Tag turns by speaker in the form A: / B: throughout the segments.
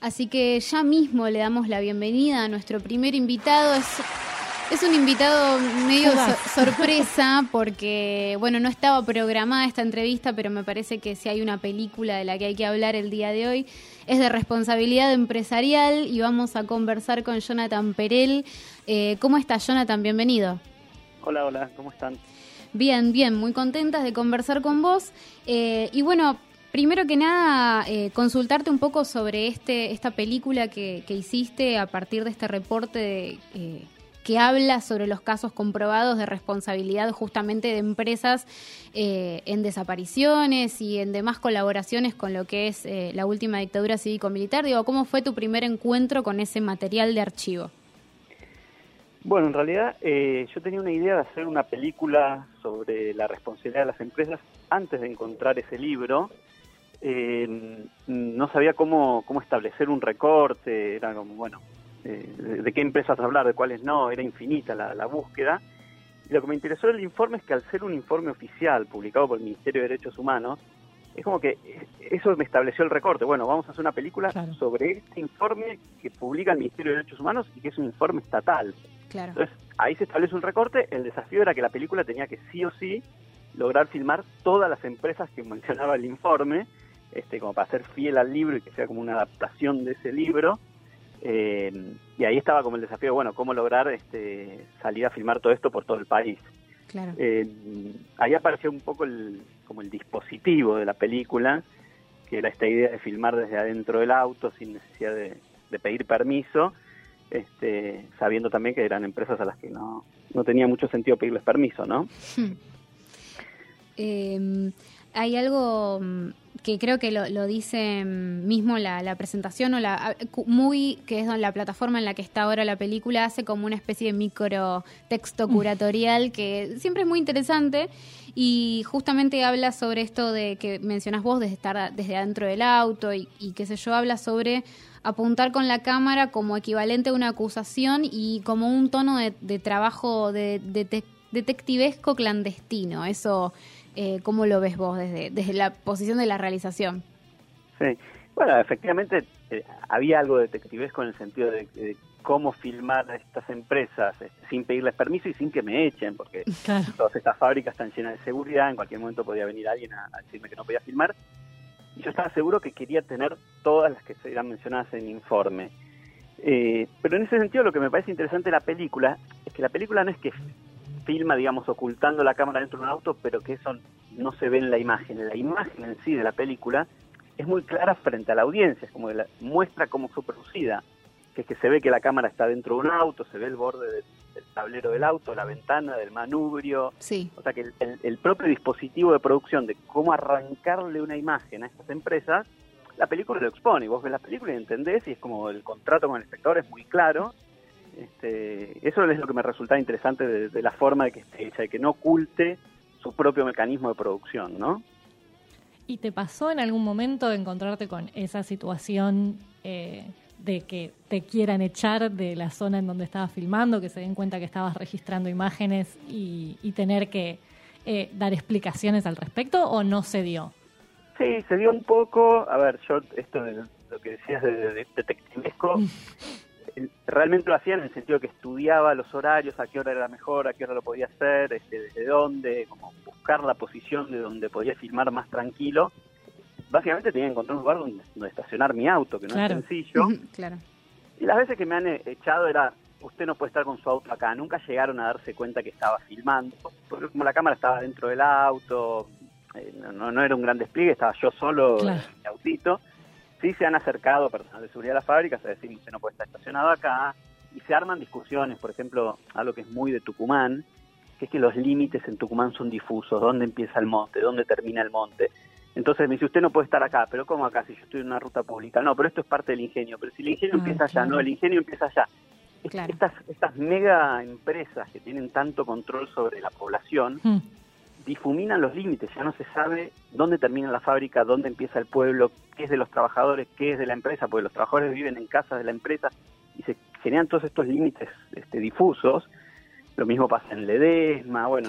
A: Así que ya mismo le damos la bienvenida a nuestro primer invitado. Es, es un invitado medio sorpresa porque, bueno, no estaba programada esta entrevista, pero me parece que si hay una película de la que hay que hablar el día de hoy, es de responsabilidad empresarial y vamos a conversar con Jonathan Perel. Eh, ¿Cómo estás, Jonathan? Bienvenido.
B: Hola, hola, ¿cómo están?
A: Bien, bien, muy contentas de conversar con vos. Eh, y bueno, primero que nada, eh, consultarte un poco sobre este, esta película que, hiciste a partir de este reporte eh, que habla sobre los casos comprobados de responsabilidad justamente de empresas en desapariciones y en demás colaboraciones con lo que es la última dictadura cívico-militar. Digo, ¿cómo fue tu primer encuentro con ese material de archivo?
B: Bueno, en realidad eh, yo tenía una idea de hacer una película sobre la responsabilidad de las empresas antes de encontrar ese libro. Eh, no sabía cómo, cómo establecer un recorte, era como, bueno, eh, de, qué empresas hablar, de cuáles no, era infinita la, la búsqueda. Y lo que me interesó del informe es que al ser un informe oficial publicado por el Ministerio de Derechos Humanos, es como que eso me estableció el recorte. Bueno, vamos a hacer una película sobre este informe que publica el Ministerio de Derechos Humanos y que es un informe estatal. Entonces, ahí se establece un recorte. El desafío era que la película tenía que sí o sí lograr filmar todas las empresas que mencionaba el informe, este, como para ser fiel al libro y que sea como una adaptación de ese libro. Eh, y ahí estaba como el desafío, bueno, cómo lograr este, salir a filmar todo esto por todo el país. Eh, ahí apareció un poco el, como el dispositivo de la película, que era esta idea de filmar desde adentro del auto sin necesidad de, pedir permiso, este, sabiendo también que eran empresas a las que no, no tenía mucho sentido pedirles permiso, ¿no?
A: Hmm. Em, hay algo mm, que creo que lo, dice mm, mismo la, presentación o la muy que es la plataforma en la que está ahora la película hace como una especie de micro texto mm. curatorial que siempre es muy interesante y justamente habla sobre esto de que mencionas vos de estar desde adentro del auto y, qué sé yo habla sobre apuntar con la cámara como equivalente a una acusación y como un tono de, trabajo de, detectivesco clandestino eso eh, ¿Cómo lo ves vos desde, desde la posición de la realización?
B: Sí, bueno, efectivamente eh, había algo detectivesco en el sentido de, cómo filmar a estas empresas este, sin pedirles permiso y sin que me echen, porque todas estas fábricas están llenas de seguridad, en cualquier momento podía venir alguien a, decirme que no podía filmar. Y yo estaba seguro que quería tener todas las que se eran mencionadas en el informe. Eh, pero en ese sentido lo que me parece interesante de la película es que la película no es que filma, digamos, ocultando la cámara dentro de un auto, pero que eso no se ve en la imagen. La imagen en sí de la película es muy clara frente a la audiencia, es como que muestra cómo fue producida, que es que se ve que la cámara está dentro de un auto, se ve el borde del, tablero del auto, la ventana, del manubrio.
A: Sí.
B: O sea que el, propio dispositivo de producción de cómo arrancarle una imagen a estas empresas, la película lo expone. Vos ves la película y entendés y es como el contrato con el espectador es muy claro este, eso es lo que me resulta interesante de, la forma de que esté hecha, de que no oculte su propio mecanismo de producción, ¿no?
C: ¿Y te pasó en algún momento encontrarte con esa situación eh, de que te quieran echar de la zona en donde estabas filmando, que se den cuenta que estabas registrando imágenes y, tener que eh, dar explicaciones al respecto o no se dio?
B: Sí, se dio un poco. A ver, yo esto de lo que decías de, de detectivesco, realmente lo hacía en el sentido que estudiaba los horarios, a qué hora era mejor, a qué hora lo podía hacer, este, desde dónde, como buscar la posición de donde podía filmar más tranquilo. Básicamente tenía que encontrar un lugar donde, estacionar mi auto, que no es sencillo.
A: claro.
B: Y las veces que me han echado era, usted no puede estar con su auto acá. Nunca llegaron a darse cuenta que estaba filmando, porque como la cámara estaba dentro del auto, eh, no, no, era un gran despliegue, estaba yo solo en mi autito sí se han acercado personal de seguridad a las fábricas a decir usted no puede estar estacionado acá y se arman discusiones, por ejemplo, algo que es muy de Tucumán, que es que los límites en Tucumán son difusos, dónde empieza el monte, dónde termina el monte. Entonces me dice, usted no puede estar acá, pero ¿cómo acá si yo estoy en una ruta pública? No, pero esto es parte del ingenio, pero si el ingenio ah, empieza allá, no, el ingenio empieza allá. Estas, estas mega empresas que tienen tanto control sobre la población, hmm difuminan los límites, ya no se sabe dónde termina la fábrica, dónde empieza el pueblo, qué es de los trabajadores, qué es de la empresa, porque los trabajadores viven en casas de la empresa y se generan todos estos límites este, difusos. Lo mismo pasa en Ledesma, bueno,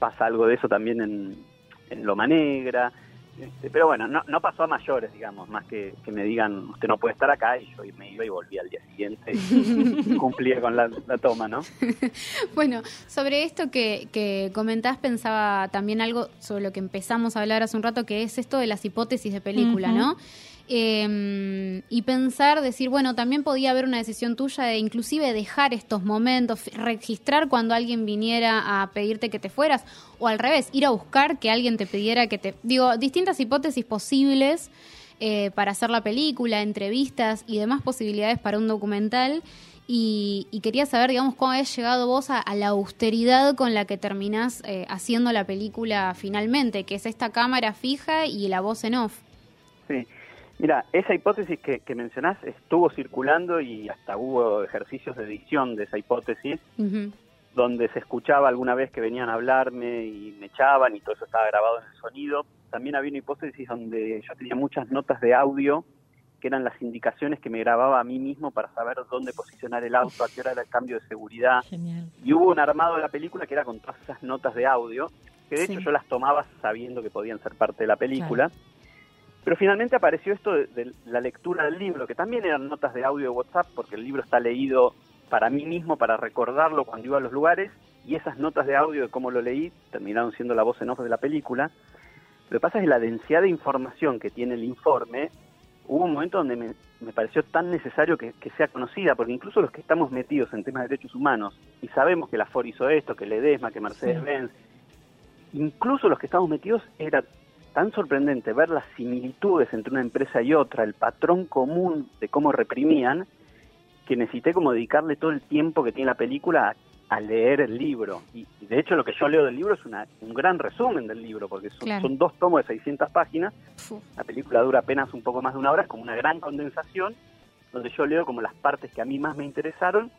B: pasa algo de eso también en, Loma Negra. Este, pero bueno, no, no pasó a mayores, digamos, más que, que me digan, usted no puede estar acá, y yo me iba y volvía al día siguiente y cumplía con la, toma, ¿no?
A: bueno, sobre esto que, que comentás, pensaba también algo sobre lo que empezamos a hablar hace un rato, que es esto de las hipótesis de película, ¿no? Eh, y pensar, decir, bueno, también podía haber una decisión tuya de inclusive dejar estos momentos, registrar cuando alguien viniera a pedirte que te fueras, o al revés, ir a buscar que alguien te pidiera que te... Digo, distintas hipótesis posibles eh, para hacer la película, entrevistas y demás posibilidades para un documental. Y, quería saber, digamos, cómo habías llegado vos a, la austeridad con la que terminás eh, haciendo la película finalmente, que es esta cámara fija y la voz en off.
B: Sí, Mira, esa hipótesis que, que, mencionás estuvo circulando y hasta hubo ejercicios de edición de esa hipótesis, donde se escuchaba alguna vez que venían a hablarme y me echaban y todo eso estaba grabado en el sonido. También había una hipótesis donde yo tenía muchas notas de audio que eran las indicaciones que me grababa a mí mismo para saber dónde posicionar el auto, a qué hora era el cambio de seguridad. Y hubo un armado de la película que era con todas esas notas de audio, que de hecho yo las tomaba sabiendo que podían ser parte de la película. Pero finalmente apareció esto de, la lectura del libro, que también eran notas de audio de WhatsApp, porque el libro está leído para mí mismo, para recordarlo cuando iba a los lugares, y esas notas de audio de cómo lo leí terminaron siendo la voz en off de la película. Lo que pasa es que la densidad de información que tiene el informe, hubo un momento donde me, pareció tan necesario que, sea conocida, porque incluso los que estamos metidos en temas de derechos humanos y sabemos que la FOR hizo esto, que Ledesma, que Mercedes-Benz, incluso los que estamos metidos era tan sorprendente ver las similitudes entre una empresa y otra, el patrón común de cómo reprimían, que necesité como dedicarle todo el tiempo que tiene la película a, leer el libro. Y, de hecho lo que yo leo del libro es una, un gran resumen del libro, porque son, dos tomos de 600 páginas, la película dura apenas un poco más de una hora, es como una gran condensación, donde yo leo como las partes que a mí más me interesaron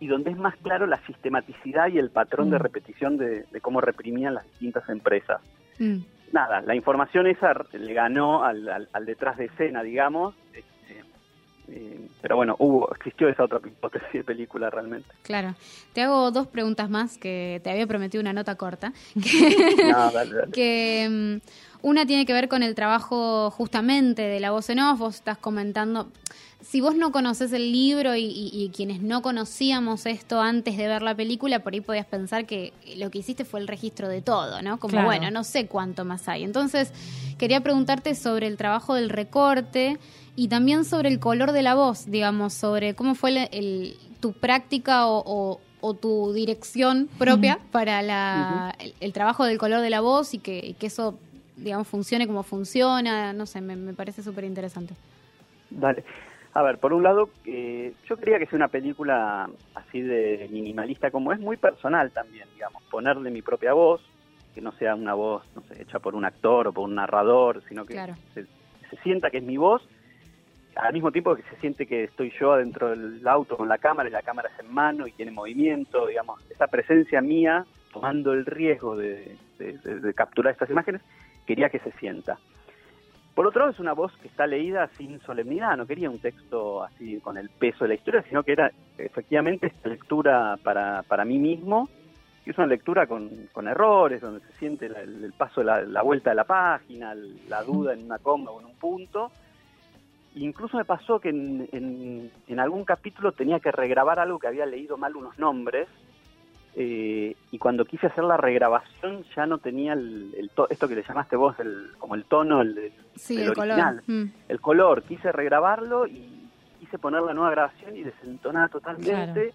B: y donde es más claro la sistematicidad y el patrón de mm. repetición de, cómo reprimían las distintas empresas. Mm nada, la información esa le ganó al, al, detrás de escena, digamos. Este, eh, pero bueno, hubo, existió esa otra hipótesis de película realmente.
A: Claro. Te hago dos preguntas más que te había prometido una nota corta. Que, mm, una tiene que ver con el trabajo justamente de la voz en off. Vos estás comentando, si vos no conoces el libro y, quienes no conocíamos esto antes de ver la película, por ahí podías pensar que lo que hiciste fue el registro de todo, ¿no? Como, bueno, no sé cuánto más hay. Entonces, quería preguntarte sobre el trabajo del recorte y también sobre el color de la voz, digamos, sobre cómo fue tu práctica o, tu dirección propia para el, trabajo del color de la voz y que, que eso, digamos, funcione como funciona. No sé, me, me parece súper interesante.
B: Dale. A ver, por un lado, eh, yo quería que sea una película así de minimalista como es, muy personal también, digamos, ponerle mi propia voz, que no sea una voz, no sé, hecha por un actor o por un narrador, sino que se, sienta que es mi voz, al mismo tiempo que se siente que estoy yo adentro del auto con la cámara y la cámara es en mano y tiene movimiento, digamos, esa presencia mía tomando el riesgo de capturar estas imágenes, quería que se sienta. Por otro lado, es una voz que está leída sin solemnidad, no quería un texto así con el peso de la historia, sino que era efectivamente esta lectura para, para mí mismo, y es una lectura con, con errores, donde se siente el, paso de la, vuelta de la página, la duda en una coma o en un punto. Incluso me pasó que en, en algún capítulo tenía que regrabar algo que había leído mal unos nombres, eh, y cuando quise hacer la regrabación ya no tenía el, esto que le llamaste vos el, como el tono el, original, color. Mm. el color. Quise regrabarlo y quise poner la nueva grabación y desentonar totalmente.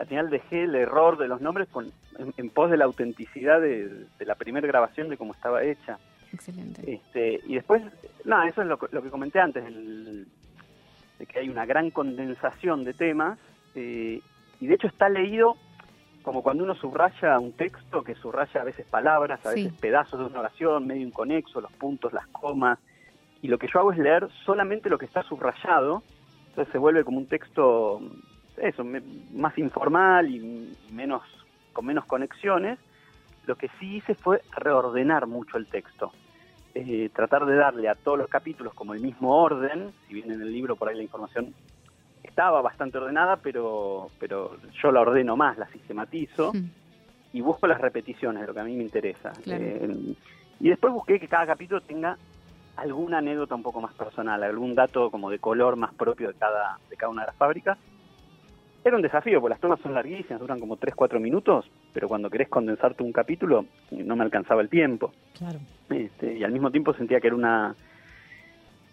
B: Al final dejé el error de los nombres con, en, pos de la autenticidad de, la primera grabación de cómo estaba hecha.
A: Excelente.
B: Este, y después, nada, eso es lo, que comenté antes, de que hay una gran condensación de temas eh, y de hecho está leído como cuando uno subraya un texto, que subraya a veces palabras, a veces pedazos de una oración, medio inconexo, los puntos, las comas, y lo que yo hago es leer solamente lo que está subrayado, entonces se vuelve como un texto, eso, más informal y menos con menos conexiones. Lo que sí hice fue reordenar mucho el texto. Eh, tratar de darle a todos los capítulos como el mismo orden, si bien en el libro por ahí la información estaba bastante ordenada, pero, pero yo la ordeno más, la sistematizo y busco las repeticiones de lo que a mí me interesa. Eh, y después busqué que cada capítulo tenga alguna anécdota un poco más personal, algún dato como de color más propio de cada, de cada una de las fábricas. Era un desafío, porque las tomas son larguísimas, duran como 3-4 minutos, pero cuando querés condensarte un capítulo no me alcanzaba el tiempo.
C: Claro.
B: Este, y al mismo tiempo sentía que era una,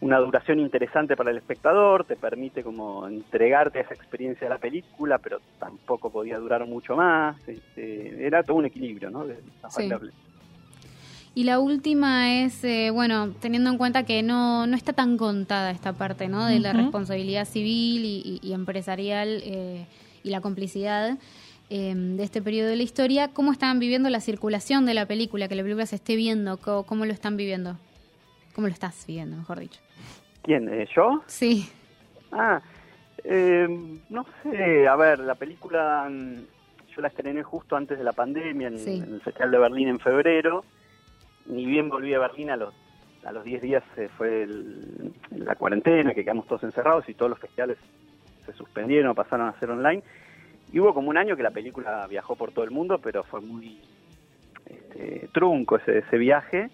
B: una duración interesante para el espectador, te permite como entregarte esa experiencia de la película, pero tampoco podía durar mucho más. Este, era todo un equilibrio, ¿no? De,
A: sí. Y la última es, eh, bueno, teniendo en cuenta que no, no está tan contada esta parte, ¿no? De la responsabilidad civil y, empresarial eh, y la complicidad em, de este periodo de la historia, ¿cómo están viviendo la circulación de la película, que la película se esté viendo? ¿Cómo, lo están viviendo? ¿Cómo lo estás viviendo, mejor dicho?
B: ¿Quién? Eh, ¿Yo?
A: Sí.
B: Ah, em, no sé, a ver, la película mm, yo la estrené justo antes de la pandemia en, en el Festival de Berlín en febrero ni bien volví a Berlín a los a los 10 días se fue la cuarentena, que quedamos todos encerrados y todos los festivales se suspendieron, pasaron a ser online. Y hubo como un año que la película viajó por todo el mundo, pero fue muy este, trunco ese, ese viaje.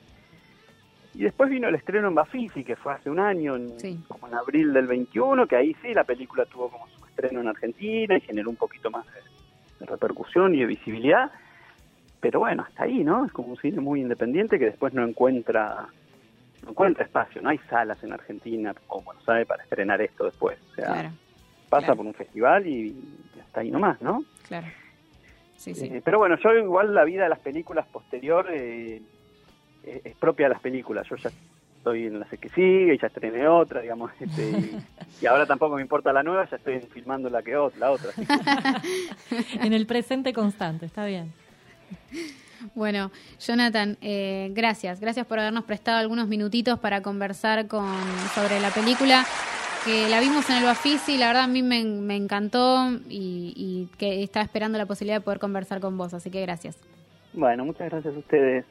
B: Y después vino el estreno en Bafisi, que fue hace un año, como en abril del 21, que ahí sí la película tuvo como su estreno en Argentina y generó un poquito más de repercusión y de visibilidad pero bueno, hasta ahí, ¿no? Es como un cine muy independiente que después no encuentra no encuentra espacio, no hay salas en Argentina, como lo sabe, para estrenar esto después. O sea, pasa por un festival y, hasta ahí nomás, ¿no?
A: Claro. Sí, sí.
B: Eh, pero bueno, yo igual la vida de las películas posterior eh, es propia de las películas. Yo ya estoy en la que sigue y ya estrené otra, digamos, este, y, ahora tampoco me importa la nueva, ya estoy filmando la que la otra.
C: en el presente constante, está bien.
A: Bueno, Jonathan, eh, gracias. Gracias por habernos prestado algunos minutitos para conversar con, sobre la película que la vimos en el Bafisi y la verdad a mí me, encantó y, y que estaba esperando la posibilidad de poder conversar con vos, así que gracias.
B: Bueno, muchas gracias a ustedes.